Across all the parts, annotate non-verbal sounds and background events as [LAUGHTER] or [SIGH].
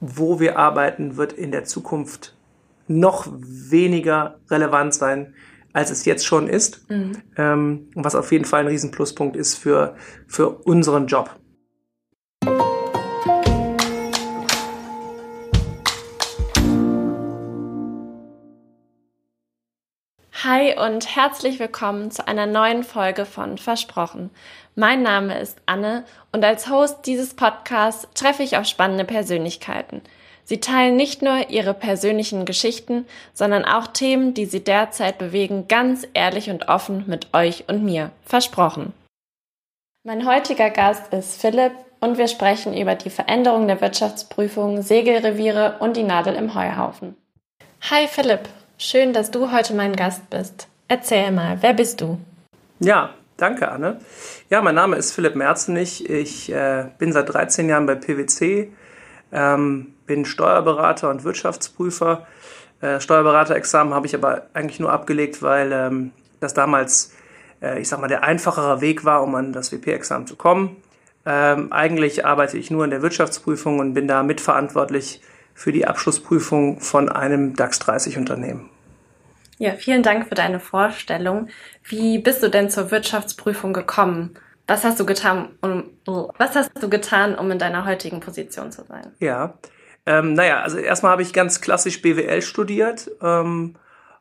wo wir arbeiten, wird in der Zukunft noch weniger relevant sein, als es jetzt schon ist. Mhm. Ähm, was auf jeden Fall ein Riesenpluspunkt ist für, für unseren Job. Hi und herzlich willkommen zu einer neuen Folge von Versprochen. Mein Name ist Anne und als Host dieses Podcasts treffe ich auf spannende Persönlichkeiten. Sie teilen nicht nur ihre persönlichen Geschichten, sondern auch Themen, die sie derzeit bewegen, ganz ehrlich und offen mit euch und mir. Versprochen. Mein heutiger Gast ist Philipp und wir sprechen über die Veränderung der Wirtschaftsprüfung, Segelreviere und die Nadel im Heuhaufen. Hi Philipp, Schön, dass du heute mein Gast bist. Erzähl mal, wer bist du? Ja, danke, Anne. Ja, mein Name ist Philipp Merzenich. Ich äh, bin seit 13 Jahren bei PwC, ähm, bin Steuerberater und Wirtschaftsprüfer. Äh, Steuerberaterexamen habe ich aber eigentlich nur abgelegt, weil ähm, das damals, äh, ich sag mal, der einfachere Weg war, um an das WP-Examen zu kommen. Ähm, eigentlich arbeite ich nur in der Wirtschaftsprüfung und bin da mitverantwortlich für die Abschlussprüfung von einem DAX 30 Unternehmen. Ja, vielen Dank für deine Vorstellung. Wie bist du denn zur Wirtschaftsprüfung gekommen? Was hast du getan, um, was hast du getan, um in deiner heutigen Position zu sein? Ja, ähm, naja, also erstmal habe ich ganz klassisch BWL studiert ähm,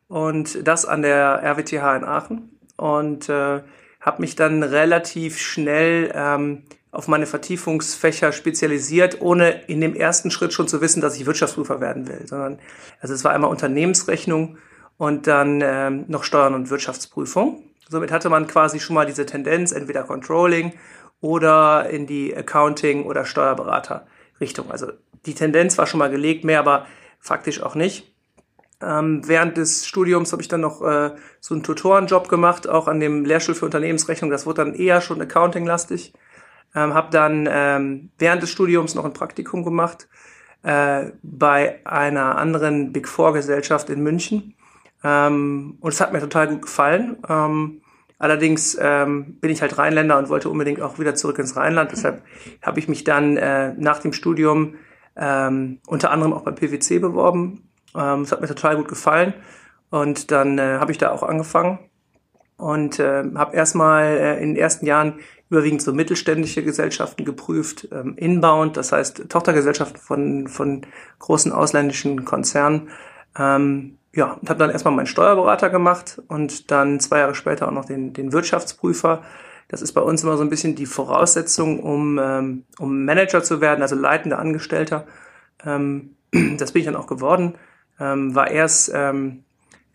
und das an der RWTH in Aachen und äh, habe mich dann relativ schnell ähm, auf meine Vertiefungsfächer spezialisiert, ohne in dem ersten Schritt schon zu wissen, dass ich Wirtschaftsprüfer werden will, sondern also es war einmal Unternehmensrechnung und dann ähm, noch Steuern und Wirtschaftsprüfung. Somit hatte man quasi schon mal diese Tendenz, entweder Controlling oder in die Accounting- oder Steuerberater-Richtung. Also die Tendenz war schon mal gelegt, mehr aber faktisch auch nicht. Ähm, während des Studiums habe ich dann noch äh, so einen Tutorenjob gemacht, auch an dem Lehrstuhl für Unternehmensrechnung. Das wurde dann eher schon Accounting-lastig. Ähm, habe dann ähm, während des Studiums noch ein Praktikum gemacht äh, bei einer anderen Big Four Gesellschaft in München. Ähm, und es hat mir total gut gefallen. Ähm, allerdings ähm, bin ich halt Rheinländer und wollte unbedingt auch wieder zurück ins Rheinland. Deshalb habe ich mich dann äh, nach dem Studium ähm, unter anderem auch beim PwC beworben. Ähm, es hat mir total gut gefallen. Und dann äh, habe ich da auch angefangen und äh, habe erstmal äh, in den ersten Jahren überwiegend so mittelständische Gesellschaften geprüft, ähm, inbound, das heißt Tochtergesellschaften von, von großen ausländischen Konzernen. Ähm, ja, und habe dann erstmal meinen Steuerberater gemacht und dann zwei Jahre später auch noch den, den Wirtschaftsprüfer. Das ist bei uns immer so ein bisschen die Voraussetzung, um, ähm, um Manager zu werden, also leitender Angestellter. Ähm, [CLEARS THROAT] das bin ich dann auch geworden. Ähm, war erst ähm,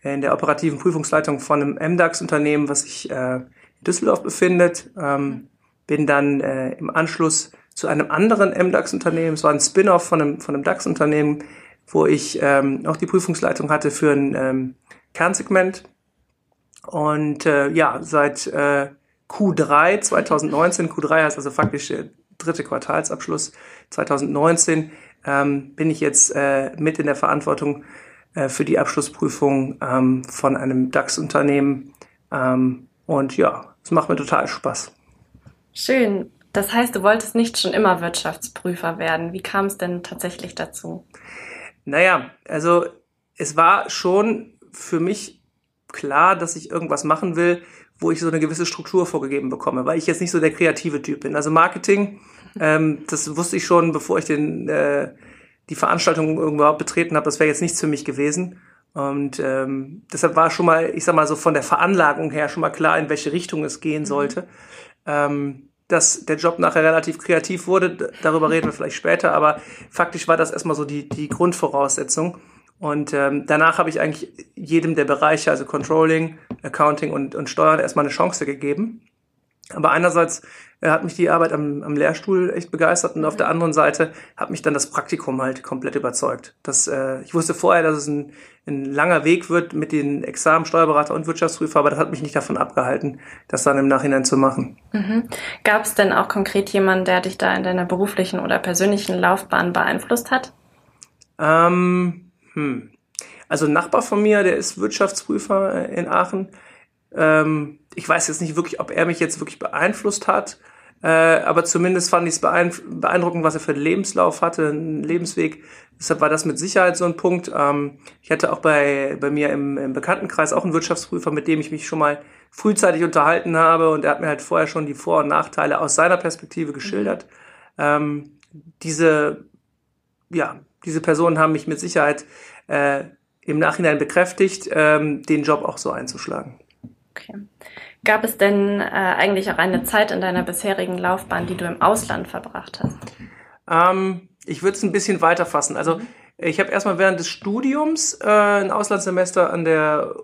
in der operativen Prüfungsleitung von einem MDAX-Unternehmen, was sich äh, Düsseldorf befindet. Ähm, bin dann äh, im Anschluss zu einem anderen MDAX-Unternehmen, es war ein Spin-off von einem, von einem DAX-Unternehmen, wo ich ähm, auch die Prüfungsleitung hatte für ein ähm, Kernsegment. Und äh, ja, seit äh, Q3 2019, Q3 heißt also faktisch der dritte Quartalsabschluss 2019, ähm, bin ich jetzt äh, mit in der Verantwortung äh, für die Abschlussprüfung ähm, von einem DAX-Unternehmen. Ähm, und ja, es macht mir total Spaß. Schön. Das heißt, du wolltest nicht schon immer Wirtschaftsprüfer werden. Wie kam es denn tatsächlich dazu? Naja, also es war schon für mich klar, dass ich irgendwas machen will, wo ich so eine gewisse Struktur vorgegeben bekomme, weil ich jetzt nicht so der kreative Typ bin. Also Marketing, [LAUGHS] ähm, das wusste ich schon, bevor ich den, äh, die Veranstaltung überhaupt betreten habe, das wäre jetzt nichts für mich gewesen. Und ähm, deshalb war schon mal, ich sag mal so von der Veranlagung her schon mal klar, in welche Richtung es gehen mhm. sollte. Mhm. Ähm, dass der Job nachher relativ kreativ wurde, darüber reden wir vielleicht später, aber faktisch war das erstmal so die, die Grundvoraussetzung. Und ähm, danach habe ich eigentlich jedem der Bereiche, also Controlling, Accounting und, und Steuern, erstmal eine Chance gegeben. Aber einerseits hat mich die Arbeit am, am Lehrstuhl echt begeistert und auf der anderen Seite hat mich dann das Praktikum halt komplett überzeugt. Das, äh, ich wusste vorher, dass es ein, ein langer Weg wird mit den Examen Steuerberater und Wirtschaftsprüfer, aber das hat mich nicht davon abgehalten, das dann im Nachhinein zu machen. Mhm. Gab es denn auch konkret jemanden, der dich da in deiner beruflichen oder persönlichen Laufbahn beeinflusst hat? Ähm, hm. Also ein Nachbar von mir, der ist Wirtschaftsprüfer äh, in Aachen. Ähm, ich weiß jetzt nicht wirklich, ob er mich jetzt wirklich beeinflusst hat. Äh, aber zumindest fand ich es beeindruckend, was er für einen Lebenslauf hatte, einen Lebensweg. Deshalb war das mit Sicherheit so ein Punkt. Ähm, ich hatte auch bei, bei mir im, im Bekanntenkreis auch einen Wirtschaftsprüfer, mit dem ich mich schon mal frühzeitig unterhalten habe und er hat mir halt vorher schon die Vor- und Nachteile aus seiner Perspektive geschildert. Ähm, diese, ja, diese Personen haben mich mit Sicherheit äh, im Nachhinein bekräftigt, ähm, den Job auch so einzuschlagen. Okay. Gab es denn äh, eigentlich auch eine Zeit in deiner bisherigen Laufbahn, die du im Ausland verbracht hast? Ähm, ich würde es ein bisschen weiter fassen. Also mhm. ich habe erstmal während des Studiums äh, ein Auslandssemester an der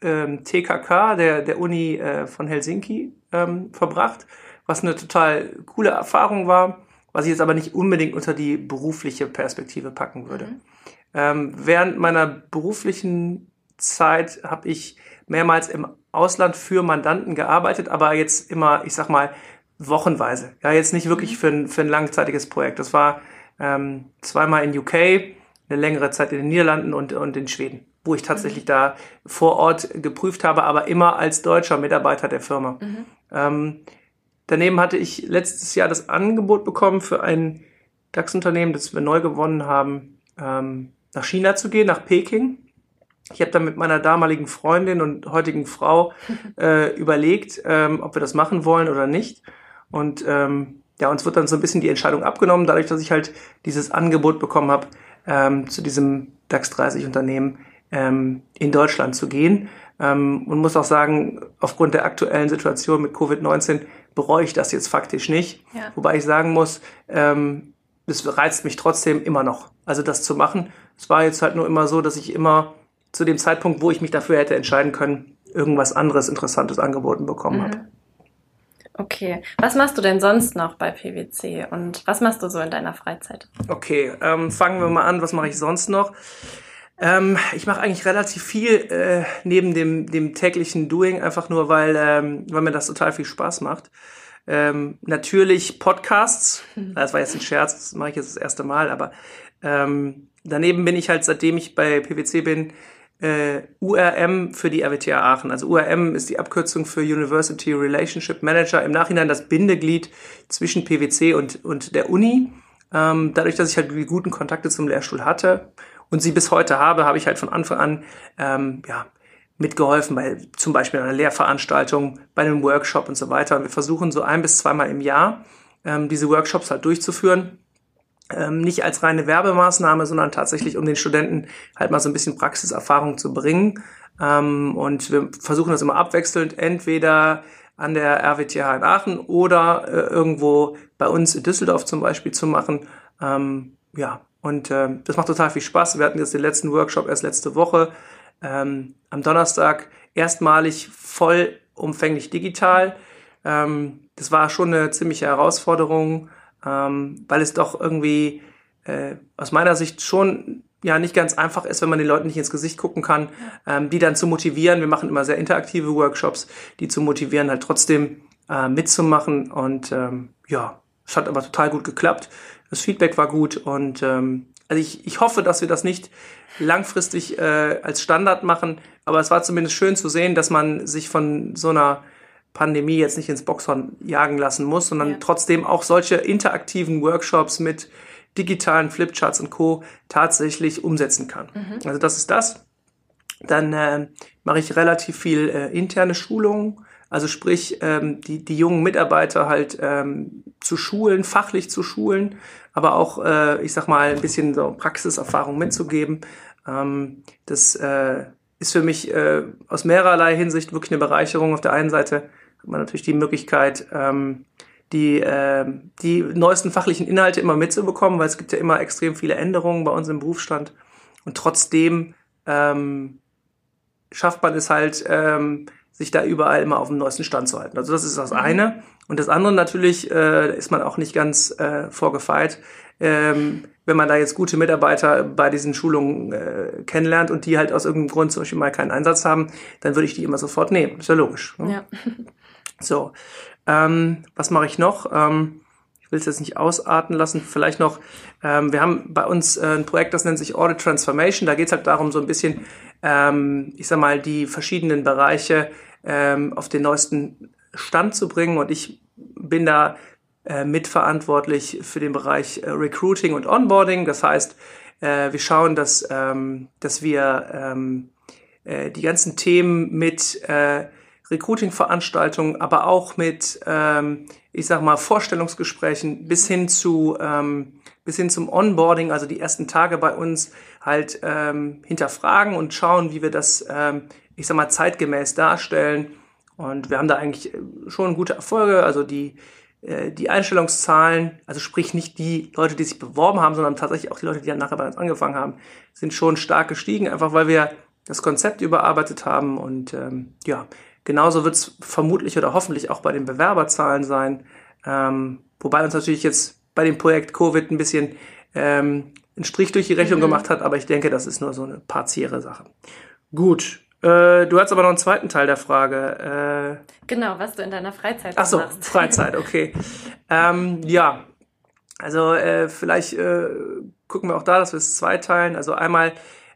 ähm, TKK, der, der Uni äh, von Helsinki, ähm, verbracht, was eine total coole Erfahrung war, was ich jetzt aber nicht unbedingt unter die berufliche Perspektive packen würde. Mhm. Ähm, während meiner beruflichen Zeit habe ich mehrmals im Ausland für Mandanten gearbeitet, aber jetzt immer, ich sag mal, wochenweise. Ja, jetzt nicht wirklich mhm. für ein, für ein langzeitiges Projekt. Das war ähm, zweimal in UK, eine längere Zeit in den Niederlanden und, und in Schweden, wo ich tatsächlich mhm. da vor Ort geprüft habe, aber immer als deutscher Mitarbeiter der Firma. Mhm. Ähm, daneben hatte ich letztes Jahr das Angebot bekommen für ein DAX-Unternehmen, das wir neu gewonnen haben, ähm, nach China zu gehen, nach Peking. Ich habe dann mit meiner damaligen Freundin und heutigen Frau [LAUGHS] äh, überlegt, ähm, ob wir das machen wollen oder nicht. Und ähm, ja, uns wird dann so ein bisschen die Entscheidung abgenommen, dadurch, dass ich halt dieses Angebot bekommen habe, ähm, zu diesem DAX 30 Unternehmen ähm, in Deutschland zu gehen. Ähm, und muss auch sagen, aufgrund der aktuellen Situation mit Covid-19 bereue ich das jetzt faktisch nicht. Ja. Wobei ich sagen muss, ähm, es reizt mich trotzdem immer noch, also das zu machen. Es war jetzt halt nur immer so, dass ich immer zu dem Zeitpunkt, wo ich mich dafür hätte entscheiden können, irgendwas anderes Interessantes angeboten bekommen mhm. habe. Okay, was machst du denn sonst noch bei PwC und was machst du so in deiner Freizeit? Okay, ähm, fangen wir mal an. Was mache ich sonst noch? Ähm, ich mache eigentlich relativ viel äh, neben dem, dem täglichen Doing, einfach nur, weil, ähm, weil mir das total viel Spaß macht. Ähm, natürlich Podcasts, mhm. das war jetzt ein Scherz, das mache ich jetzt das erste Mal, aber ähm, daneben bin ich halt, seitdem ich bei PwC bin, äh, URM für die RWTH Aachen. Also URM ist die Abkürzung für University Relationship Manager, im Nachhinein das Bindeglied zwischen PwC und, und der Uni. Ähm, dadurch, dass ich halt die guten Kontakte zum Lehrstuhl hatte und sie bis heute habe, habe ich halt von Anfang an ähm, ja, mitgeholfen bei zum Beispiel einer Lehrveranstaltung, bei einem Workshop und so weiter. Und wir versuchen so ein bis zweimal im Jahr ähm, diese Workshops halt durchzuführen ähm, nicht als reine Werbemaßnahme, sondern tatsächlich, um den Studenten halt mal so ein bisschen Praxiserfahrung zu bringen. Ähm, und wir versuchen das immer abwechselnd, entweder an der RWTH in Aachen oder äh, irgendwo bei uns in Düsseldorf zum Beispiel zu machen. Ähm, ja, und äh, das macht total viel Spaß. Wir hatten jetzt den letzten Workshop erst letzte Woche ähm, am Donnerstag erstmalig vollumfänglich digital. Ähm, das war schon eine ziemliche Herausforderung ähm, weil es doch irgendwie äh, aus meiner Sicht schon ja nicht ganz einfach ist, wenn man den Leuten nicht ins Gesicht gucken kann, ähm, die dann zu motivieren. Wir machen immer sehr interaktive Workshops, die zu motivieren, halt trotzdem äh, mitzumachen. Und ähm, ja, es hat aber total gut geklappt. Das Feedback war gut und ähm, also ich, ich hoffe, dass wir das nicht langfristig äh, als Standard machen, aber es war zumindest schön zu sehen, dass man sich von so einer Pandemie jetzt nicht ins Boxhorn jagen lassen muss, sondern ja. trotzdem auch solche interaktiven Workshops mit digitalen Flipcharts und Co. tatsächlich umsetzen kann. Mhm. Also das ist das. Dann äh, mache ich relativ viel äh, interne Schulungen, also sprich ähm, die, die jungen Mitarbeiter halt ähm, zu schulen, fachlich zu schulen, aber auch, äh, ich sag mal, ein bisschen so Praxiserfahrung mitzugeben. Ähm, das äh, ist für mich äh, aus mehrerlei Hinsicht wirklich eine Bereicherung. Auf der einen Seite hat man natürlich die Möglichkeit, ähm, die, äh, die neuesten fachlichen Inhalte immer mitzubekommen, weil es gibt ja immer extrem viele Änderungen bei uns im Berufsstand. Und trotzdem ähm, schafft man es halt, ähm, sich da überall immer auf dem neuesten Stand zu halten. Also das ist das mhm. eine. Und das andere natürlich äh, ist man auch nicht ganz äh, vorgefeit. Ähm, wenn man da jetzt gute Mitarbeiter bei diesen Schulungen äh, kennenlernt und die halt aus irgendeinem Grund zum Beispiel mal keinen Einsatz haben, dann würde ich die immer sofort nehmen. Ist ja logisch. Ne? Ja. [LAUGHS] So, ähm, was mache ich noch? Ähm, ich will es jetzt nicht ausarten lassen. Vielleicht noch, ähm, wir haben bei uns äh, ein Projekt, das nennt sich Audit Transformation. Da geht es halt darum, so ein bisschen, ähm, ich sag mal, die verschiedenen Bereiche ähm, auf den neuesten Stand zu bringen. Und ich bin da mitverantwortlich für den Bereich äh, Recruiting und Onboarding. Das heißt, äh, wir schauen, dass, ähm, dass wir ähm, äh, die ganzen Themen mit äh, Recruiting-Veranstaltungen, aber auch mit, ähm, ich sag mal, Vorstellungsgesprächen bis hin zu bis hin zum Onboarding, also die ersten Tage bei uns halt hinterfragen und schauen, wie wir das, ich sag mal, zeitgemäß darstellen. Und wir haben da eigentlich äh, schon gute Erfolge. Also die, äh, die Einstellungszahlen, also sprich nicht die Leute, die sich beworben haben, sondern tatsächlich auch die Leute, die dann nachher bei uns angefangen haben, sind schon stark gestiegen, einfach weil wir das Konzept überarbeitet haben. Und ähm, ja, genauso wird es vermutlich oder hoffentlich auch bei den Bewerberzahlen sein. Ähm, wobei uns natürlich jetzt bei dem Projekt Covid ein bisschen ähm, einen Strich durch die Rechnung mhm. gemacht hat, aber ich denke, das ist nur so eine partielle Sache. Gut. Äh, du hast aber noch einen zweiten Teil der Frage. Äh, genau, was du in deiner Freizeit Ach so, machst. [LAUGHS] Freizeit, okay. ähm, ja, also äh, vielleicht äh, gucken wir auch da, dass wir es zweiteilen. Also einmal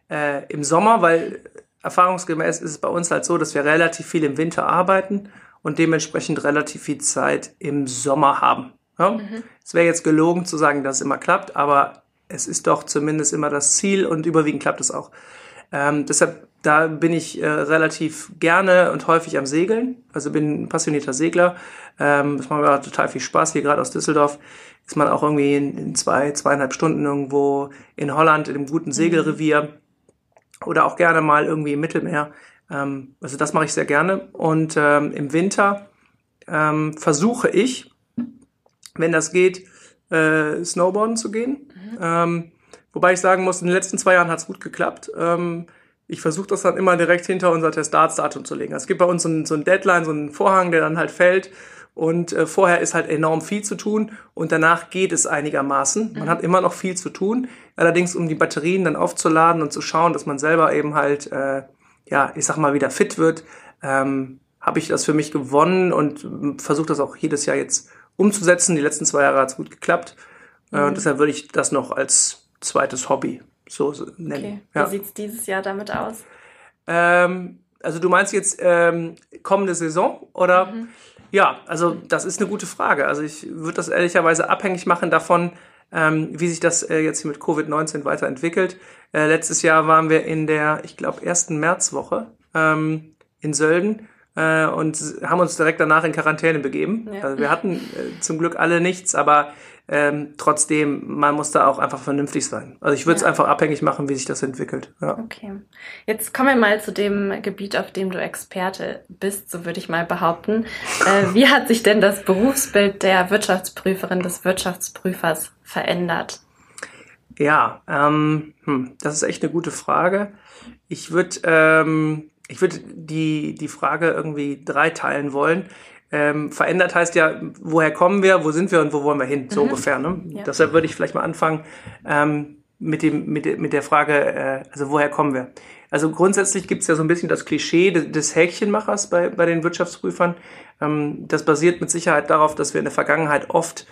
äh, im Sommer, weil erfahrungsgemäß ist es bei uns halt so, dass wir relativ viel im Winter arbeiten und dementsprechend relativ viel Zeit im Sommer haben. Ja? Mhm. Es wäre jetzt gelogen zu sagen, dass es immer klappt, aber es ist doch zumindest immer das Ziel und überwiegend klappt es auch. Ähm, deshalb, da bin ich äh, relativ gerne und häufig am Segeln. Also bin ein passionierter Segler. Ähm, das macht mir total viel Spaß. Hier gerade aus Düsseldorf ist man auch irgendwie in, in, zwei, zweieinhalb Stunden irgendwo in Holland in einem guten mhm. Segelrevier oder auch gerne mal irgendwie im Mittelmeer. Ähm, also das mache ich sehr gerne. Und ähm, im Winter ähm, versuche ich, wenn das geht, äh, Snowboarden zu gehen. Mhm. Ähm, wobei ich sagen muss, in den letzten zwei Jahren hat es gut geklappt. Ähm, ich versuche das dann immer direkt hinter unser Testatsdatum zu legen. Es gibt bei uns so ein, so Deadline, so einen Vorhang, der dann halt fällt. Und äh, vorher ist halt enorm viel zu tun und danach geht es einigermaßen. Man mhm. hat immer noch viel zu tun. Allerdings, um die Batterien dann aufzuladen und zu schauen, dass man selber eben halt, äh, ja, ich sag mal, wieder fit wird, ähm, habe ich das für mich gewonnen und versuche das auch jedes Jahr jetzt umzusetzen. Die letzten zwei Jahre hat es gut geklappt. Äh, mhm. Und deshalb würde ich das noch als zweites Hobby so nennen. Okay. Ja. Wie sieht es dieses Jahr damit aus? Ähm, also du meinst jetzt ähm, kommende Saison oder? Mhm. Ja, also das ist eine gute Frage. Also ich würde das ehrlicherweise abhängig machen davon, ähm, wie sich das äh, jetzt hier mit Covid-19 weiterentwickelt. Äh, letztes Jahr waren wir in der, ich glaube, ersten Märzwoche ähm, in Sölden äh, und haben uns direkt danach in Quarantäne begeben. Ja. Also wir hatten äh, zum Glück alle nichts, aber ähm, trotzdem, man muss da auch einfach vernünftig sein. Also ich würde es ja. einfach abhängig machen, wie sich das entwickelt. Ja. Okay. Jetzt kommen wir mal zu dem Gebiet, auf dem du Experte bist, so würde ich mal behaupten. Äh, [LAUGHS] wie hat sich denn das Berufsbild der Wirtschaftsprüferin, des Wirtschaftsprüfers verändert? Ja, ähm, hm, das ist echt eine gute Frage. Ich würde ähm, ich würde die, die Frage irgendwie dreiteilen wollen. Ähm, verändert heißt ja, woher kommen wir, wo sind wir und wo wollen wir hin, so mhm. ungefähr. Ne? Ja. Deshalb würde ich vielleicht mal anfangen ähm, mit, dem, mit, mit der Frage, äh, also woher kommen wir? Also grundsätzlich gibt es ja so ein bisschen das Klischee des, Häkchenmachers bei, bei den Wirtschaftsprüfern. Ähm, das basiert mit Sicherheit darauf, dass wir in der Vergangenheit oft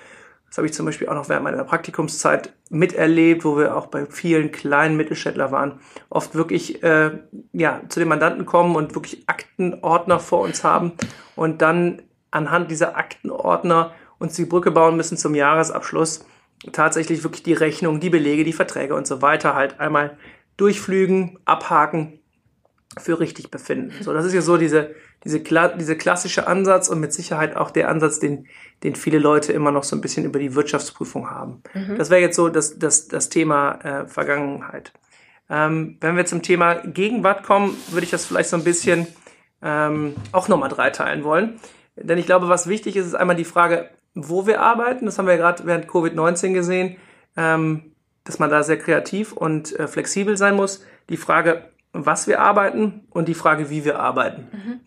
das habe ich zum Beispiel auch noch während meiner Praktikumszeit miterlebt, wo wir auch bei vielen kleinen Mittelständler waren, oft wirklich äh, ja, zu den Mandanten kommen und wirklich Aktenordner vor uns haben und dann anhand dieser Aktenordner uns die Brücke bauen müssen zum Jahresabschluss, tatsächlich wirklich die Rechnung, die Belege, die Verträge und so weiter halt einmal durchflügen, abhaken für richtig befinden. So, das ist ja so diese, diese, diese klassische Ansatz und mit Sicherheit auch der Ansatz, den, den viele Leute immer noch so ein bisschen über die Wirtschaftsprüfung haben. Mhm. Das wäre jetzt so das, das, das Thema äh, Vergangenheit. Ähm, wenn wir zum Thema Gegenwart kommen, würde ich das vielleicht so ein bisschen ähm, auch nochmal dreiteilen wollen. Denn ich glaube, was wichtig ist, ist einmal die Frage, wo wir arbeiten. Das haben wir ja gerade während Covid-19 gesehen, ähm, dass man da sehr kreativ und äh, flexibel sein muss. Die Frage, was wir arbeiten und die Frage, wie wir arbeiten. Mhm.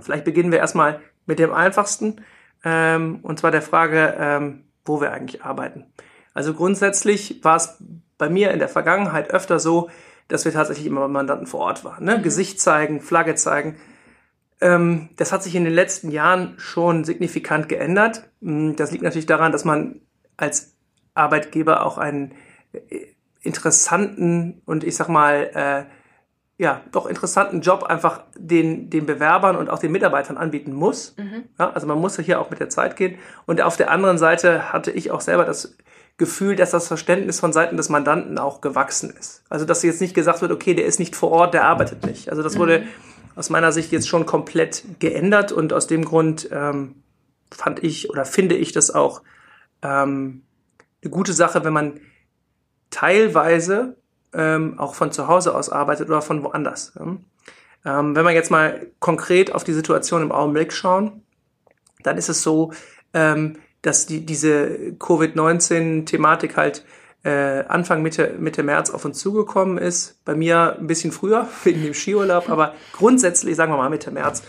Vielleicht beginnen wir erstmal mit dem einfachsten, ähm, und zwar der Frage, ähm, wo wir eigentlich arbeiten. Also grundsätzlich war es bei mir in der Vergangenheit öfter so, dass wir tatsächlich immer Mandanten vor Ort waren. Ne? Mhm. Gesicht zeigen, Flagge zeigen. Ähm, das hat sich in den letzten Jahren schon signifikant geändert. Hm, das liegt natürlich daran, dass man als Arbeitgeber auch einen äh, interessanten und ich sag mal äh, ja, doch interessanten Job einfach den, den Bewerbern und auch den Mitarbeitern anbieten muss. Mhm. Ja, also man muss ja hier auch mit der Zeit gehen. Und auf der anderen Seite hatte ich auch selber das Gefühl, dass das Verständnis von Seiten des Mandanten auch gewachsen ist. Also dass jetzt nicht gesagt wird, okay, der ist nicht vor Ort, der arbeitet nicht. Also das wurde mhm. Aus meiner Sicht jetzt schon komplett geändert und aus dem Grund ähm, fand ich oder finde ich das auch ähm, eine gute Sache, wenn man teilweise ähm, auch von zu Hause aus arbeitet oder von woanders. Ähm, wenn wir jetzt mal konkret auf die Situation im Augenblick schauen, dann ist es so, ähm, dass die, diese Covid-19-Thematik halt äh, Anfang Mitte, Mitte März auf uns zugekommen ist. Bei mir ein bisschen früher, [LAUGHS] wegen dem Skiurlaub, aber grundsätzlich sagen wir mal Mitte März.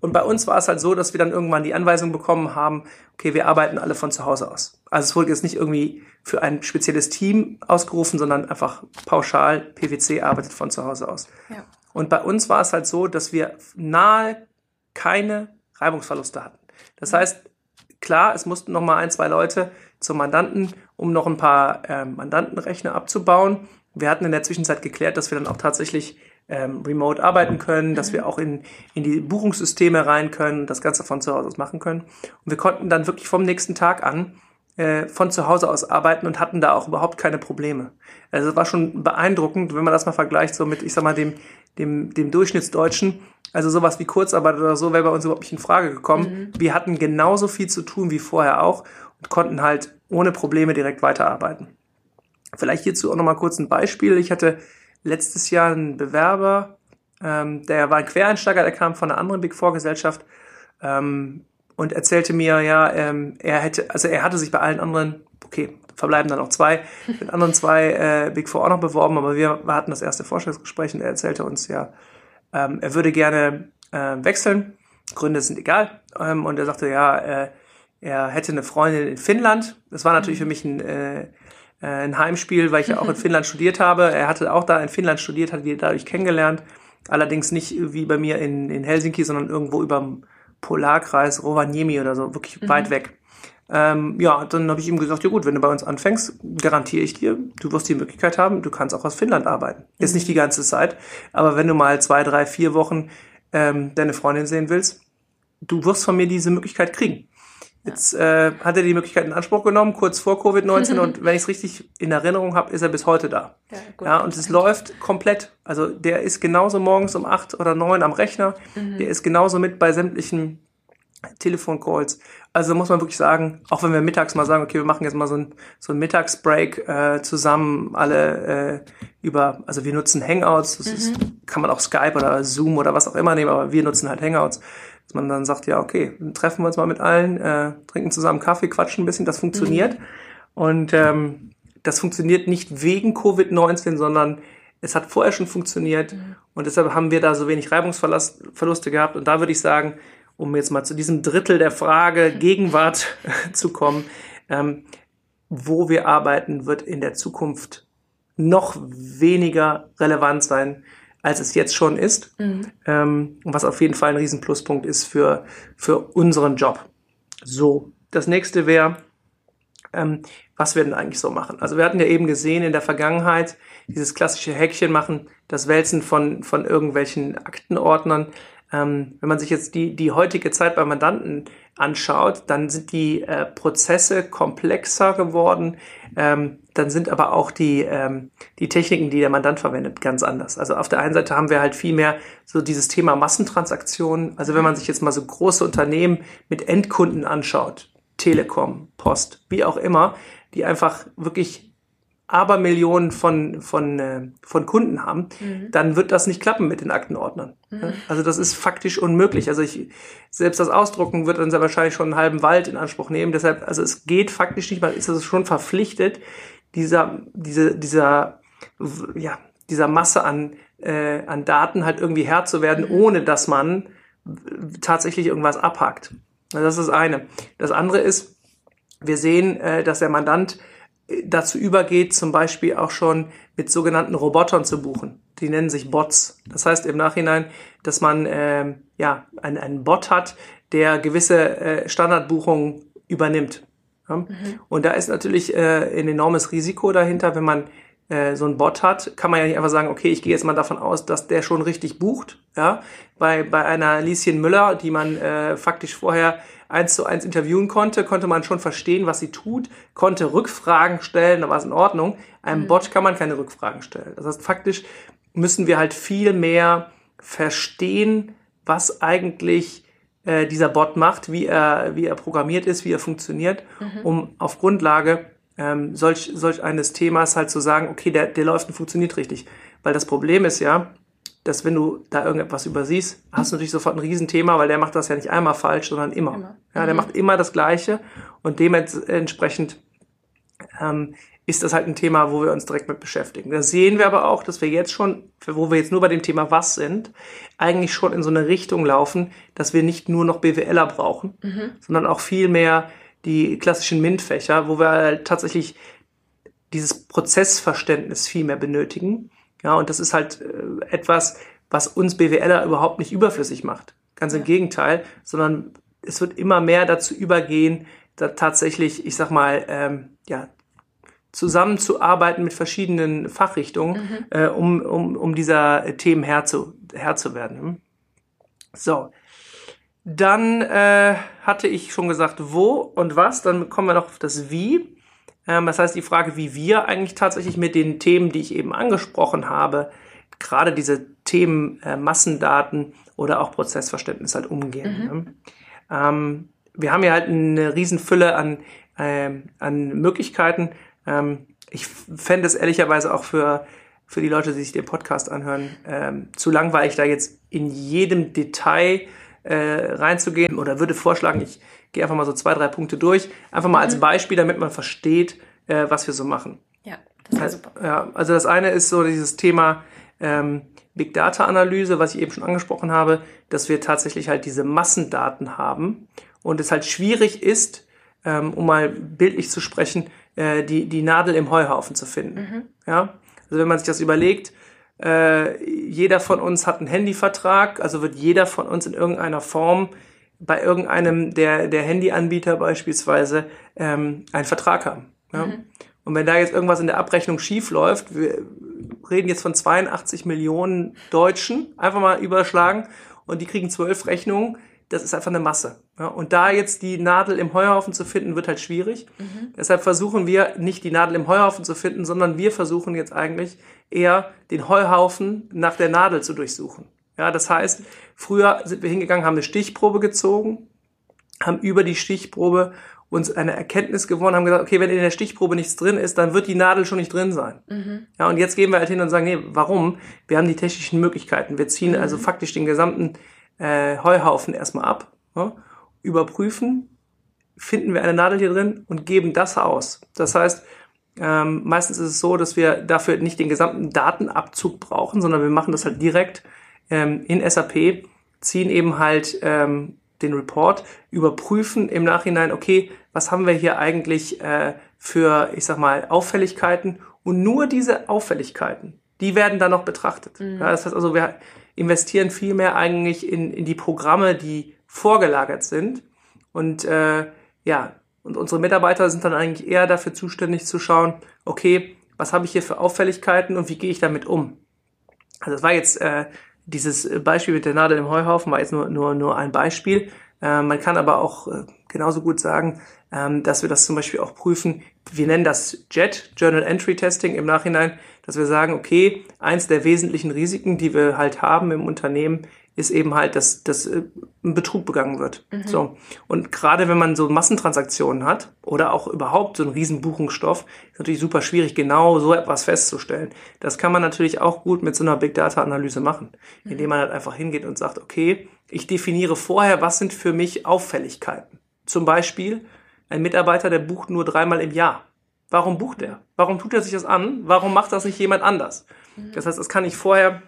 Und bei uns war es halt so, dass wir dann irgendwann die Anweisung bekommen haben, okay, wir arbeiten alle von zu Hause aus. Also es wurde jetzt nicht irgendwie für ein spezielles Team ausgerufen, sondern einfach pauschal, PwC arbeitet von zu Hause aus. Ja. Und bei uns war es halt so, dass wir nahe keine Reibungsverluste hatten. Das heißt, klar, es mussten noch mal ein, zwei Leute zum Mandanten, um noch ein paar äh, Mandantenrechner abzubauen. Wir hatten in der Zwischenzeit geklärt, dass wir dann auch tatsächlich ähm, remote arbeiten können, dass wir auch in, in die Buchungssysteme rein können, das Ganze von zu Hause aus machen können. Und wir konnten dann wirklich vom nächsten Tag an äh, von zu Hause aus arbeiten und hatten da auch überhaupt keine Probleme. Also es war schon beeindruckend, wenn man das mal vergleicht so mit, ich sag mal, dem, dem, dem Durchschnittsdeutschen. Also sowas wie Kurzarbeit oder so wäre bei uns überhaupt nicht in Frage gekommen. Mhm. Wir hatten genauso viel zu tun wie vorher auch konnten halt ohne Probleme direkt weiterarbeiten. Vielleicht hierzu auch nochmal kurz ein Beispiel. Ich hatte letztes Jahr einen Bewerber, ähm, der war ein Quereinsteiger, der kam von einer anderen Big Four Gesellschaft ähm, und erzählte mir, ja, ähm, er hätte, also er hatte sich bei allen anderen, okay, verbleiben dann noch zwei, [LAUGHS] mit anderen zwei äh, Big Four auch noch beworben, aber wir, hatten das erste Vorstellungsgespräch und er erzählte uns ja, ähm, er würde gerne äh, wechseln. Gründe sind egal. Ähm, und er sagte, ja, äh, er hätte eine Freundin in Finnland. Das war natürlich für mich ein äh, äh, ein Heimspiel, weil ich ja auch in [LAUGHS] Finnland studiert habe. Er hatte auch da in Finnland studiert, hat wir dadurch kennengelernt. Allerdings nicht wie bei mir in, in Helsinki, sondern irgendwo über dem Polarkreis, Rovaniemi oder so, wirklich mhm. weit weg. Ähm, ja, dann habe ich ihm gesagt, ja gut, wenn du bei uns anfängst, garantiere ich dir, du wirst die Möglichkeit haben, du kannst auch aus Finnland arbeiten. Jetzt nicht die ganze Zeit, aber wenn du mal zwei, drei, vier Wochen ähm, deine Freundin sehen willst, du wirst von mir diese Möglichkeit kriegen. Jetzt äh, hat er die Möglichkeit in Anspruch genommen, kurz vor Covid-19 [LAUGHS] und wenn ich es richtig in Erinnerung habe, ist er bis heute da. Ja, gut, ja und es läuft komplett. Also der ist genauso morgens um acht oder neun am Rechner, mhm. der ist genauso mit bei sämtlichen Telefoncalls. Also muss man wirklich sagen, auch wenn wir mittags mal sagen, okay, wir machen jetzt mal so ein, so ein Mittagsbreak äh, zusammen, alle äh, über, also wir nutzen Hangouts, das mhm. ist, kann man auch Skype oder Zoom oder was auch immer nehmen, aber wir nutzen halt Hangouts dass man dann sagt, ja, okay, dann treffen wir uns mal mit allen, äh, trinken zusammen Kaffee, quatschen ein bisschen, das funktioniert. Mhm. Und ähm, das funktioniert nicht wegen Covid-19, sondern es hat vorher schon funktioniert mhm. und deshalb haben wir da so wenig Reibungsverluste gehabt. Und da würde ich sagen, um jetzt mal zu diesem Drittel der Frage [LAUGHS] Gegenwart [LAUGHS] zu kommen, ähm, wo wir arbeiten, wird in der Zukunft noch weniger relevant sein, als es jetzt schon ist. Mhm. Ähm, was auf jeden Fall ein Riesenpluspunkt ist für, für unseren Job. So, das nächste wäre, ähm, was wir denn eigentlich so machen? Also wir hatten ja eben gesehen in der Vergangenheit dieses klassische Häkchen machen, das Wälzen von, von irgendwelchen Aktenordnern. Ähm, wenn man sich jetzt die, die heutige Zeit bei Mandanten anschaut, dann sind die äh, Prozesse komplexer geworden. Ähm, dann sind aber auch die, ähm, die Techniken, die der Mandant verwendet, ganz anders. Also auf der einen Seite haben wir halt viel mehr so dieses Thema Massentransaktionen. Also wenn man sich jetzt mal so große Unternehmen mit Endkunden anschaut, Telekom, Post, wie auch immer, die einfach wirklich Abermillionen von, von, äh, von Kunden haben, mhm. dann wird das nicht klappen mit den Aktenordnern. Mhm. Also das ist faktisch unmöglich. Also ich, selbst das Ausdrucken wird dann sehr wahrscheinlich schon einen halben Wald in Anspruch nehmen. Deshalb, also es geht faktisch nicht, man ist also schon verpflichtet, dieser, diese, dieser, ja, dieser Masse an, äh, an Daten halt irgendwie Herr zu werden, mhm. ohne dass man tatsächlich irgendwas abhakt. Also das ist das eine. Das andere ist, wir sehen, äh, dass der Mandant äh, dazu übergeht, zum Beispiel auch schon mit sogenannten Robotern zu buchen. Die nennen sich Bots. Das heißt im Nachhinein, dass man äh, ja einen, einen Bot hat, der gewisse äh, Standardbuchungen übernimmt. Ja? Mhm. Und da ist natürlich äh, ein enormes Risiko dahinter, wenn man äh, so ein Bot hat, kann man ja nicht einfach sagen, okay, ich gehe jetzt mal davon aus, dass der schon richtig bucht. Ja, bei bei einer Lieschen Müller, die man äh, faktisch vorher eins zu eins interviewen konnte, konnte man schon verstehen, was sie tut, konnte Rückfragen stellen, da war es in Ordnung. Einem mhm. Bot kann man keine Rückfragen stellen. Das heißt, faktisch müssen wir halt viel mehr verstehen, was eigentlich äh, dieser Bot macht, wie er, wie er programmiert ist, wie er funktioniert, mhm. um auf Grundlage ähm, solch, solch eines Themas halt zu sagen, okay, der, der läuft und funktioniert richtig. Weil das Problem ist ja, dass wenn du da irgendetwas übersiehst, hast du natürlich sofort ein Riesenthema, weil der macht das ja nicht einmal falsch, sondern immer. immer. Ja, der mhm. macht immer das Gleiche und dementsprechend ähm, ist das halt ein Thema, wo wir uns direkt mit beschäftigen. Da sehen wir aber auch, dass wir jetzt schon, wo wir jetzt nur bei dem Thema was sind, eigentlich schon in so eine Richtung laufen, dass wir nicht nur noch BWLer brauchen, mhm. sondern auch viel mehr die klassischen MINT-Fächer, wo wir halt tatsächlich dieses Prozessverständnis viel mehr benötigen. Ja, und das ist halt äh, etwas, was uns BWLer überhaupt nicht überflüssig macht. Ganz im Gegenteil, sondern es wird immer mehr dazu übergehen, da tatsächlich, ich sag mal, ähm, ja, zusammenzuarbeiten mit verschiedenen Fachrichtungen, mhm. äh, um, um, um dieser Themen Herr zu, Herr zu werden. So, dann äh, hatte ich schon gesagt, wo und was. Dann kommen wir noch auf das Wie. Ähm, das heißt, die Frage, wie wir eigentlich tatsächlich mit den Themen, die ich eben angesprochen habe, gerade diese Themen äh, Massendaten oder auch Prozessverständnis halt umgehen. Mhm. Ne? Ähm, wir haben ja halt eine Riesenfülle an, äh, an Möglichkeiten. Ähm, ich fände es ehrlicherweise auch für, für die Leute, die sich den Podcast anhören, ähm, zu langweilig, da jetzt in jedem Detail äh, reinzugehen oder würde vorschlagen, ich gehe einfach mal so zwei, drei Punkte durch. Einfach mal mhm. als Beispiel, damit man versteht, äh, was wir so machen. Ja, das wäre also, super. Ja, also das eine ist so dieses Thema ähm, Big Data Analyse, was ich eben schon angesprochen habe, dass wir tatsächlich halt diese Massendaten haben und es halt schwierig ist, ähm, um mal bildlich zu sprechen, äh, die, die Nadel im Heuhaufen zu finden. Mhm. Ja, also wenn man sich das überlegt, äh, jeder von uns hat einen Handyvertrag, also wird jeder von uns in irgendeiner Form bei irgendeinem der, der Handyanbieter beispielsweise ähm, einen Vertrag haben. Ja? Mhm. Und wenn da jetzt irgendwas in der Abrechnung schief läuft, wir reden jetzt von 82 Millionen Deutschen, einfach mal überschlagen, und die kriegen zwölf Rechnungen, das ist einfach eine Masse. Ja, und da jetzt die Nadel im Heuhaufen zu finden, wird halt schwierig. Mhm. Deshalb versuchen wir nicht die Nadel im Heuhaufen zu finden, sondern wir versuchen jetzt eigentlich eher den Heuhaufen nach der Nadel zu durchsuchen. Ja, das heißt, früher sind wir hingegangen, haben eine Stichprobe gezogen, haben über die Stichprobe uns eine Erkenntnis gewonnen, haben gesagt, okay, wenn in der Stichprobe nichts drin ist, dann wird die Nadel schon nicht drin sein. Mhm. Ja, und jetzt gehen wir halt hin und sagen, nee, warum? Wir haben die technischen Möglichkeiten. Wir ziehen mhm. also faktisch den gesamten äh, Heuhaufen erstmal ab, ja, überprüfen, finden wir eine Nadel hier drin und geben das aus. Das heißt, ähm, meistens ist es so, dass wir dafür nicht den gesamten Datenabzug brauchen, sondern wir machen das halt direkt ähm, in SAP, ziehen eben halt ähm, den Report, überprüfen im Nachhinein, okay, was haben wir hier eigentlich äh, für, ich sag mal, Auffälligkeiten und nur diese Auffälligkeiten, die werden dann noch betrachtet. Mhm. Ja, das heißt also, wir investieren viel mehr eigentlich in, in die Programme, die vorgelagert sind und äh, ja, und unsere Mitarbeiter sind dann eigentlich eher dafür zuständig zu schauen, okay, was habe ich hier für Auffälligkeiten und wie gehe ich damit um? Also das war jetzt äh, dieses Beispiel mit der Nadel im Heuhaufen war jetzt nur, nur, nur ein Beispiel. Äh, man kann aber auch äh, genauso gut sagen, ähm, dass wir das zum Beispiel auch prüfen. Wir nennen das JET, Journal Entry Testing im Nachhinein, dass wir sagen, okay, eins der wesentlichen Risiken, die wir halt haben im Unternehmen, ist eben halt, dass, dass äh, ein Betrug begangen wird. Mhm. So. Und gerade wenn man so Massentransaktionen hat oder auch überhaupt so einen riesen Buchungsstoff, ist natürlich super schwierig, genau so etwas festzustellen. Das kann man natürlich auch gut mit so einer Big Data Analyse machen, mhm. indem man halt einfach hingeht und sagt, okay, ich definiere vorher, was sind für mich Auffälligkeiten. Zum Beispiel ein Mitarbeiter, der bucht nur dreimal im Jahr. Warum bucht er? Warum tut er sich das an? Warum macht das nicht jemand anders? Mhm. Das heißt, das kann ich vorher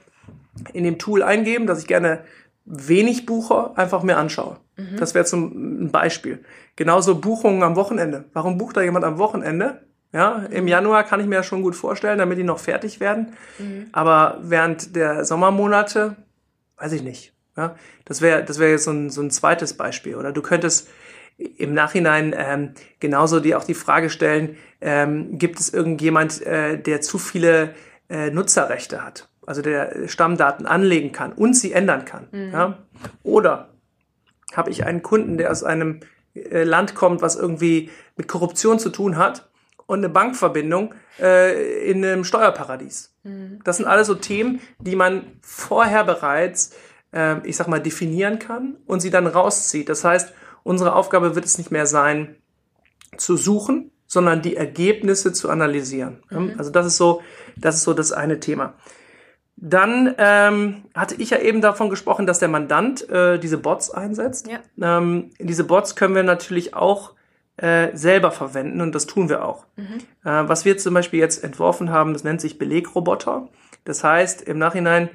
in dem Tool eingeben, dass ich gerne wenig buche, einfach mir anschaue. Mhm. Das wäre zum ein Beispiel. Genauso Buchungen am Wochenende. Warum bucht da jemand am Wochenende? Ja, im mhm. Januar kann ich mir das schon gut vorstellen, damit die noch fertig werden. Mhm. Aber während der Sommermonate, weiß ich nicht. Ja, das wäre das wäre jetzt so ein, so ein zweites Beispiel. Oder du könntest im Nachhinein ähm, genauso die auch die Frage stellen, ähm, gibt es irgendjemand, äh, der zu viele äh, Nutzerrechte hat, also der Stammdaten anlegen kann und sie ändern kann. Mhm. Ja? Oder habe ich einen Kunden, der aus einem äh, Land kommt, was irgendwie mit Korruption zu tun hat und eine Bankverbindung äh, in einem Steuerparadies. Mhm. Das sind alles so Themen, die man vorher bereits, äh, ich sag mal, definieren kann und sie dann rauszieht. Das heißt, unsere Aufgabe wird es nicht mehr sein, zu suchen, sondern die Ergebnisse zu analysieren. Mhm. Also das ist so, das ist so das eine Thema. Dann ähm, hatte ich ja eben davon gesprochen, dass der Mandant äh, diese Bots einsetzt. Ja. Ähm, diese Bots können wir natürlich auch äh, selber verwenden und das tun wir auch. Mhm. Äh, was wir zum Beispiel jetzt entworfen haben, das nennt sich Belegroboter. Das heißt, im Nachhinein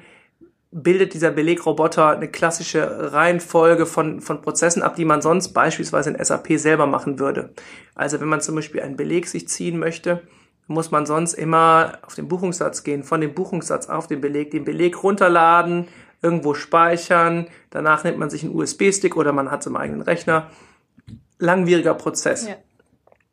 bildet dieser Belegroboter eine klassische Reihenfolge von, von Prozessen ab, die man sonst beispielsweise in SAP selber machen würde. Also wenn man zum Beispiel einen Beleg sich ziehen möchte, muss man sonst immer auf den Buchungssatz gehen, von dem Buchungssatz auf den Beleg, den Beleg runterladen, irgendwo speichern, danach nimmt man sich einen USB-Stick oder man hat es im eigenen Rechner. Langwieriger Prozess. Ja.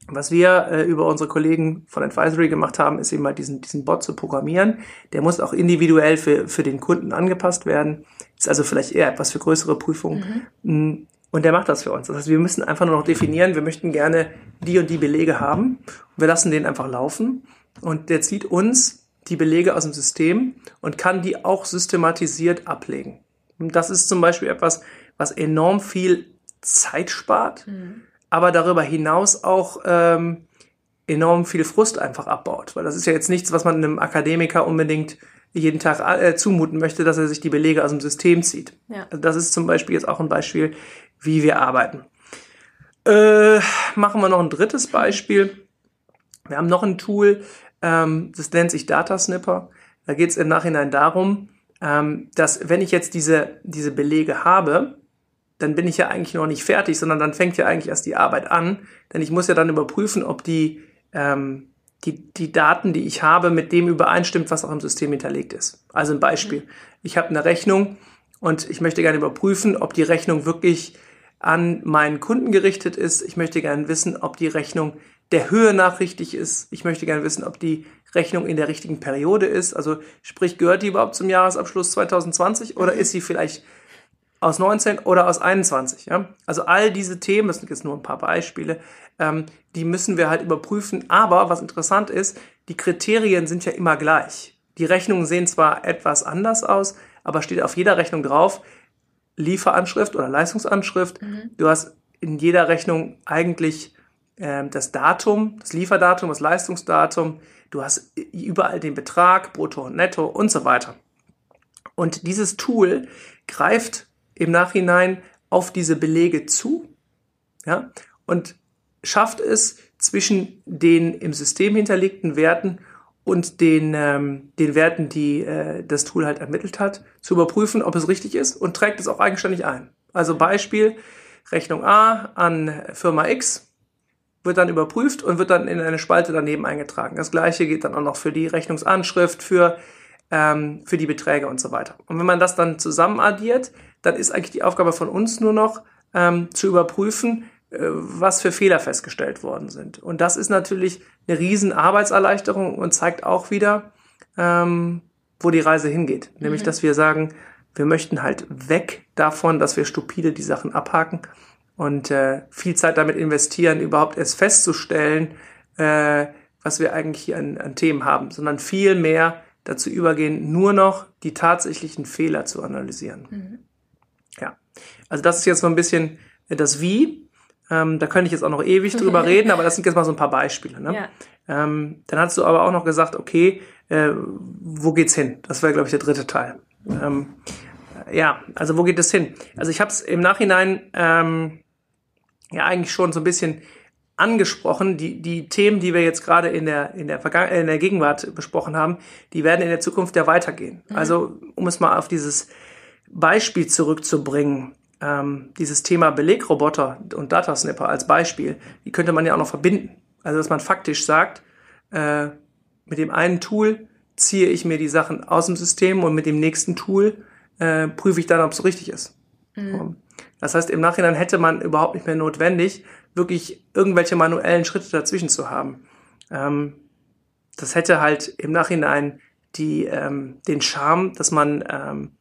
Was wir äh, über unsere Kollegen von Advisory gemacht haben, ist eben mal diesen, diesen Bot zu programmieren. Der muss auch individuell für, für den Kunden angepasst werden. Ist also vielleicht eher etwas für größere Prüfungen. Mhm. Mm, und der macht das für uns. Das heißt, wir müssen einfach nur noch definieren, wir möchten gerne die und die Belege haben. Wir lassen den einfach laufen. Und der zieht uns die Belege aus dem System und kann die auch systematisiert ablegen. Und das ist zum Beispiel etwas, was enorm viel Zeit spart. Mhm aber darüber hinaus auch ähm, enorm viel Frust einfach abbaut. Weil das ist ja jetzt nichts, was man einem Akademiker unbedingt jeden Tag äh, zumuten möchte, dass er sich die Belege aus dem System zieht. Ja. Also das ist zum Beispiel jetzt auch ein Beispiel, wie wir arbeiten. Äh, machen wir noch ein drittes Beispiel. Wir haben noch ein Tool, ähm, das nennt sich Data Snipper. Da geht es im Nachhinein darum, ähm, dass wenn ich jetzt diese, diese Belege habe, dann bin ich ja eigentlich noch nicht fertig, sondern dann fängt ja eigentlich erst die Arbeit an. Denn ich muss ja dann überprüfen, ob die, ähm, die, die Daten, die ich habe, mit dem übereinstimmt, was auch im System hinterlegt ist. Also ein Beispiel. Ich habe eine Rechnung und ich möchte gerne überprüfen, ob die Rechnung wirklich an meinen Kunden gerichtet ist. Ich möchte gerne wissen, ob die Rechnung der Höhe nach richtig ist. Ich möchte gerne wissen, ob die Rechnung in der richtigen Periode ist. Also sprich, gehört die überhaupt zum Jahresabschluss 2020 oder mhm. ist sie vielleicht aus 19 oder aus 21. Ja? Also all diese Themen, das sind jetzt nur ein paar Beispiele, ähm, die müssen wir halt überprüfen. Aber was interessant ist, die Kriterien sind ja immer gleich. Die Rechnungen sehen zwar etwas anders aus, aber steht auf jeder Rechnung drauf, Lieferanschrift oder Leistungsanschrift. Mhm. Du hast in jeder Rechnung eigentlich ähm, das Datum, das Lieferdatum, das Leistungsdatum. Du hast überall den Betrag, Brutto und Netto und so weiter. Und dieses Tool greift im Nachhinein auf diese Belege zu ja, und schafft es zwischen den im System hinterlegten Werten und den, ähm, den Werten, die äh, das Tool halt ermittelt hat, zu überprüfen, ob es richtig ist und trägt es auch eigenständig ein. Also Beispiel, Rechnung A an Firma X wird dann überprüft und wird dann in eine Spalte daneben eingetragen. Das gleiche geht dann auch noch für die Rechnungsanschrift, für, ähm, für die Beträge und so weiter. Und wenn man das dann zusammen addiert, dann ist eigentlich die Aufgabe von uns nur noch ähm, zu überprüfen, äh, was für Fehler festgestellt worden sind. Und das ist natürlich eine riesen Arbeitserleichterung und zeigt auch wieder, ähm, wo die Reise hingeht. Nämlich, mhm. dass wir sagen, wir möchten halt weg davon, dass wir stupide die Sachen abhaken und äh, viel Zeit damit investieren, überhaupt erst festzustellen, äh, was wir eigentlich hier an, an Themen haben, sondern viel mehr dazu übergehen, nur noch die tatsächlichen Fehler zu analysieren. Mhm. Also das ist jetzt so ein bisschen das Wie. Ähm, da könnte ich jetzt auch noch ewig drüber [LAUGHS] reden, aber das sind jetzt mal so ein paar Beispiele. Ne? Ja. Ähm, dann hast du aber auch noch gesagt, okay, äh, wo geht's hin? Das wäre, glaube ich, der dritte Teil. Ähm, ja, also wo geht es hin? Also ich habe es im Nachhinein ähm, ja eigentlich schon so ein bisschen angesprochen. Die, die Themen, die wir jetzt gerade in der, in, der Vergangen in der Gegenwart besprochen haben, die werden in der Zukunft ja weitergehen. Mhm. Also um es mal auf dieses Beispiel zurückzubringen, ähm, dieses Thema Belegroboter und Datasnapper als Beispiel, die könnte man ja auch noch verbinden. Also dass man faktisch sagt, äh, mit dem einen Tool ziehe ich mir die Sachen aus dem System und mit dem nächsten Tool äh, prüfe ich dann, ob es richtig ist. Mhm. Das heißt, im Nachhinein hätte man überhaupt nicht mehr notwendig, wirklich irgendwelche manuellen Schritte dazwischen zu haben. Ähm, das hätte halt im Nachhinein die, ähm, den Charme, dass man ähm,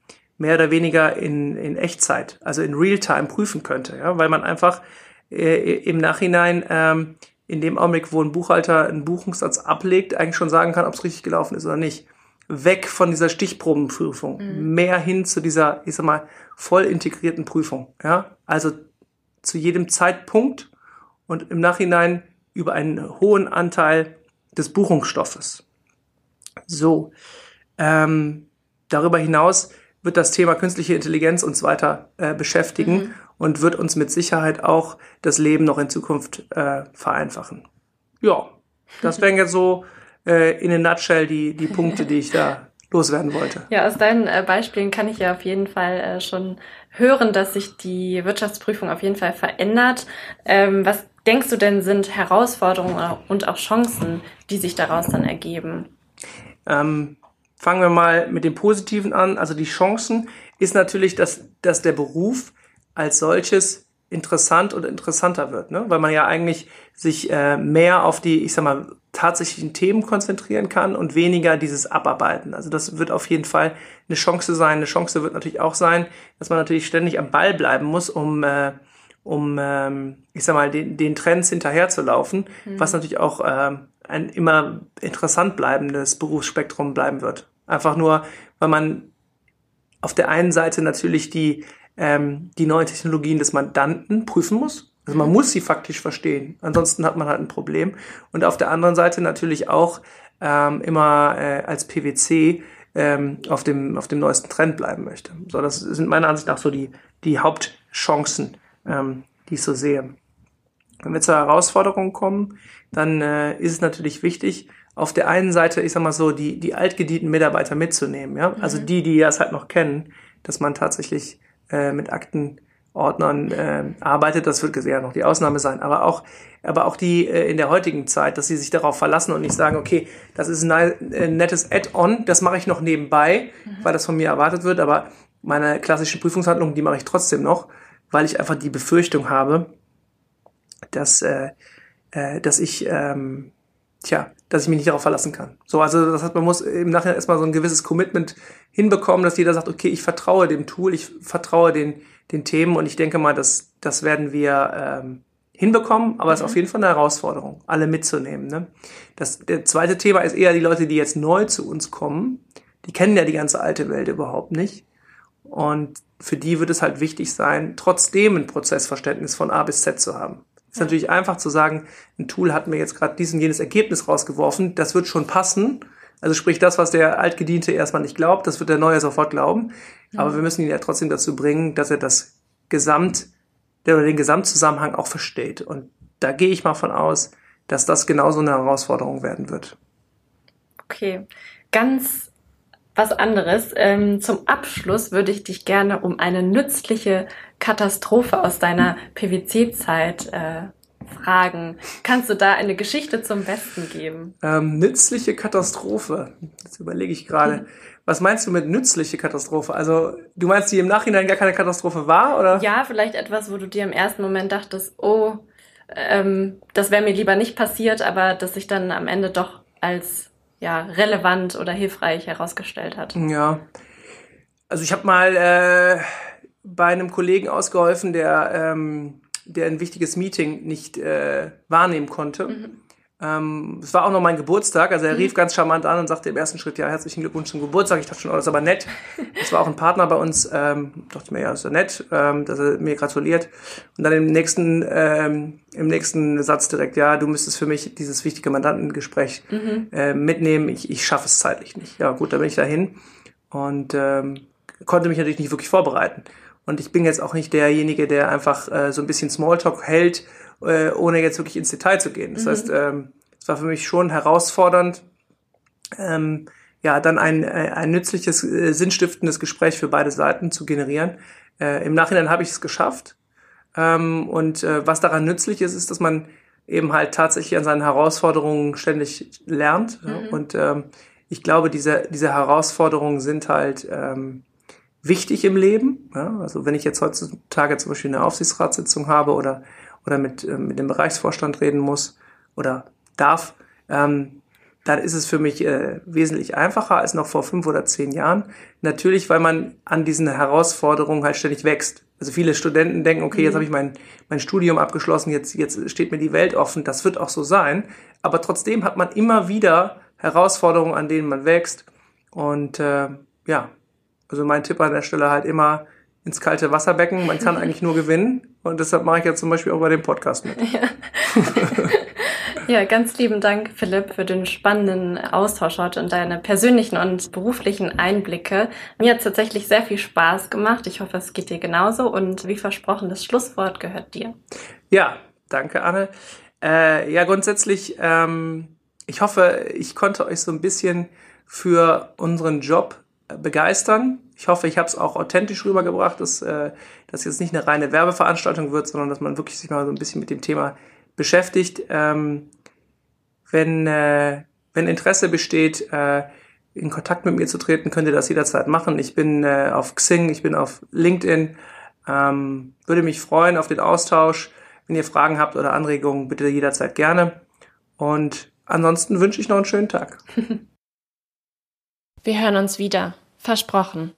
mehr oder weniger in, in Echtzeit, also in Realtime prüfen könnte, ja, weil man einfach äh, im Nachhinein ähm, in dem Augenblick, wo ein Buchhalter einen Buchungssatz ablegt, eigentlich schon sagen kann, ob es richtig gelaufen ist oder nicht. Weg von dieser Stichprobenprüfung, mhm. mehr hin zu dieser, ich sag mal, voll integrierten Prüfung. Ja, also zu jedem Zeitpunkt und im Nachhinein über einen hohen Anteil des Buchungsstoffes. So, ähm, darüber hinaus wird das Thema künstliche Intelligenz uns weiter äh, beschäftigen mhm. und wird uns mit Sicherheit auch das Leben noch in Zukunft äh, vereinfachen. Ja, das wären jetzt so äh, in a nutshell die, die Punkte, die ich da [LAUGHS] loswerden wollte. Ja, aus deinen äh, Beispielen kann ich ja auf jeden Fall äh, schon hören, dass sich die Wirtschaftsprüfung auf jeden Fall verändert. Ähm, was denkst du denn sind Herausforderungen und auch Chancen, die sich daraus dann ergeben? Ähm, fangen wir mal mit dem Positiven an. Also die Chancen ist natürlich, dass, dass der Beruf als solches interessant und interessanter wird, ne? weil man ja eigentlich sich äh, mehr auf die, ich sag mal, tatsächlichen Themen konzentrieren kann und weniger dieses Abarbeiten. Also das wird auf jeden Fall eine Chance sein. Eine Chance wird natürlich auch sein, dass man natürlich ständig am Ball bleiben muss, um äh, um, ähm, ich sag mal, den, den Trends hinterherzulaufen, mhm. was natürlich auch ähm, ein immer interessant bleibendes Berufsspektrum bleiben wird. Einfach nur, weil man auf der einen Seite natürlich die, ähm, die neuen Technologien des Mandanten prüfen muss. Also man mhm. muss sie faktisch verstehen. Ansonsten hat man halt ein Problem. Und auf der anderen Seite natürlich auch ähm, immer äh, als PwC ähm, auf, dem, auf dem neuesten Trend bleiben möchte. So, das sind meiner Ansicht nach so die, die Hauptchancen, ähm, die ich so sehe. Wenn wir zur Herausforderung kommen, dann äh, ist es natürlich wichtig, auf der einen Seite, ich sag mal so, die, die altgedienten Mitarbeiter mitzunehmen, ja. Also mhm. die, die das halt noch kennen, dass man tatsächlich äh, mit Aktenordnern äh, arbeitet, das wird ja noch die Ausnahme sein, aber auch, aber auch die äh, in der heutigen Zeit, dass sie sich darauf verlassen und nicht sagen, okay, das ist ein äh, nettes Add-on, das mache ich noch nebenbei, mhm. weil das von mir erwartet wird, aber meine klassischen Prüfungshandlungen, die mache ich trotzdem noch weil ich einfach die Befürchtung habe, dass, äh, äh, dass ich, ähm, tja, dass ich mich nicht darauf verlassen kann. So, also das heißt, man muss im Nachhinein erstmal so ein gewisses Commitment hinbekommen, dass jeder sagt, okay, ich vertraue dem Tool, ich vertraue den, den Themen und ich denke mal, dass das werden wir ähm, hinbekommen, aber es mhm. ist auf jeden Fall eine Herausforderung, alle mitzunehmen. Ne? Das, der zweite Thema ist eher die Leute, die jetzt neu zu uns kommen, die kennen ja die ganze alte Welt überhaupt nicht. Und für die wird es halt wichtig sein, trotzdem ein Prozessverständnis von A bis Z zu haben. Es ist ja. natürlich einfach zu sagen, ein Tool hat mir jetzt gerade dies und jenes Ergebnis rausgeworfen, das wird schon passen. Also sprich, das, was der Altgediente erstmal nicht glaubt, das wird der Neue sofort glauben. Ja. Aber wir müssen ihn ja trotzdem dazu bringen, dass er das Gesamt, oder den Gesamtzusammenhang auch versteht. Und da gehe ich mal von aus, dass das genauso eine Herausforderung werden wird. Okay. Ganz was anderes. Ähm, zum Abschluss würde ich dich gerne um eine nützliche Katastrophe aus deiner PwC-Zeit äh, fragen. Kannst du da eine Geschichte zum Besten geben? Ähm, nützliche Katastrophe. Jetzt überlege ich gerade. Was meinst du mit nützliche Katastrophe? Also, du meinst, die im Nachhinein gar keine Katastrophe war, oder? Ja, vielleicht etwas, wo du dir im ersten Moment dachtest, oh, ähm, das wäre mir lieber nicht passiert, aber dass sich dann am Ende doch als ja, relevant oder hilfreich herausgestellt hat. Ja. Also ich habe mal äh, bei einem Kollegen ausgeholfen, der, ähm, der ein wichtiges Meeting nicht äh, wahrnehmen konnte. Mhm. Ähm, es war auch noch mein Geburtstag, also er rief mhm. ganz charmant an und sagte im ersten Schritt, ja, herzlichen Glückwunsch zum Geburtstag. Ich dachte schon, oh, das ist aber nett. [LAUGHS] Es war auch ein Partner bei uns, ähm, dachte mir, ja, ist ja nett, ähm, dass er mir gratuliert. Und dann im nächsten, ähm, im nächsten Satz direkt, ja, du müsstest für mich dieses wichtige Mandantengespräch mhm. äh, mitnehmen. Ich, ich schaffe es zeitlich nicht. Ja, gut, da bin ich dahin und ähm, konnte mich natürlich nicht wirklich vorbereiten. Und ich bin jetzt auch nicht derjenige, der einfach äh, so ein bisschen Smalltalk hält äh, ohne jetzt wirklich ins Detail zu gehen. Das mhm. heißt, ähm, es war für mich schon herausfordernd, ähm, ja, dann ein, äh, ein nützliches, äh, sinnstiftendes Gespräch für beide Seiten zu generieren. Äh, Im Nachhinein habe ich es geschafft. Ähm, und äh, was daran nützlich ist, ist, dass man eben halt tatsächlich an seinen Herausforderungen ständig lernt. Mhm. Und ähm, ich glaube, diese, diese Herausforderungen sind halt ähm, wichtig im Leben. Ja? Also wenn ich jetzt heutzutage zum Beispiel eine Aufsichtsratssitzung habe oder, oder mit, äh, mit dem Bereichsvorstand reden muss oder darf, ähm, dann ist es für mich äh, wesentlich einfacher als noch vor fünf oder zehn Jahren. Natürlich, weil man an diesen Herausforderungen halt ständig wächst. Also viele Studenten denken, okay, jetzt mhm. habe ich mein, mein Studium abgeschlossen, jetzt, jetzt steht mir die Welt offen. Das wird auch so sein. Aber trotzdem hat man immer wieder Herausforderungen, an denen man wächst. Und äh, ja, also mein Tipp an der Stelle halt immer ins kalte Wasserbecken. Man kann [LAUGHS] eigentlich nur gewinnen. Und deshalb mache ich ja zum Beispiel auch bei dem Podcast mit. Ja. Ja, ganz lieben Dank, Philipp, für den spannenden Austausch heute und deine persönlichen und beruflichen Einblicke. Mir hat tatsächlich sehr viel Spaß gemacht. Ich hoffe, es geht dir genauso. Und wie versprochen, das Schlusswort gehört dir. Ja, danke, Anne. Äh, ja, grundsätzlich, ähm, ich hoffe, ich konnte euch so ein bisschen für unseren Job begeistern. Ich hoffe, ich habe es auch authentisch rübergebracht, dass äh, das jetzt nicht eine reine Werbeveranstaltung wird, sondern dass man wirklich sich mal so ein bisschen mit dem Thema beschäftigt. Ähm, wenn, äh, wenn Interesse besteht, äh, in Kontakt mit mir zu treten, könnt ihr das jederzeit machen. Ich bin äh, auf Xing, ich bin auf LinkedIn. Ähm, würde mich freuen auf den Austausch. Wenn ihr Fragen habt oder Anregungen, bitte jederzeit gerne. Und ansonsten wünsche ich noch einen schönen Tag. [LAUGHS] Wir hören uns wieder. Versprochen.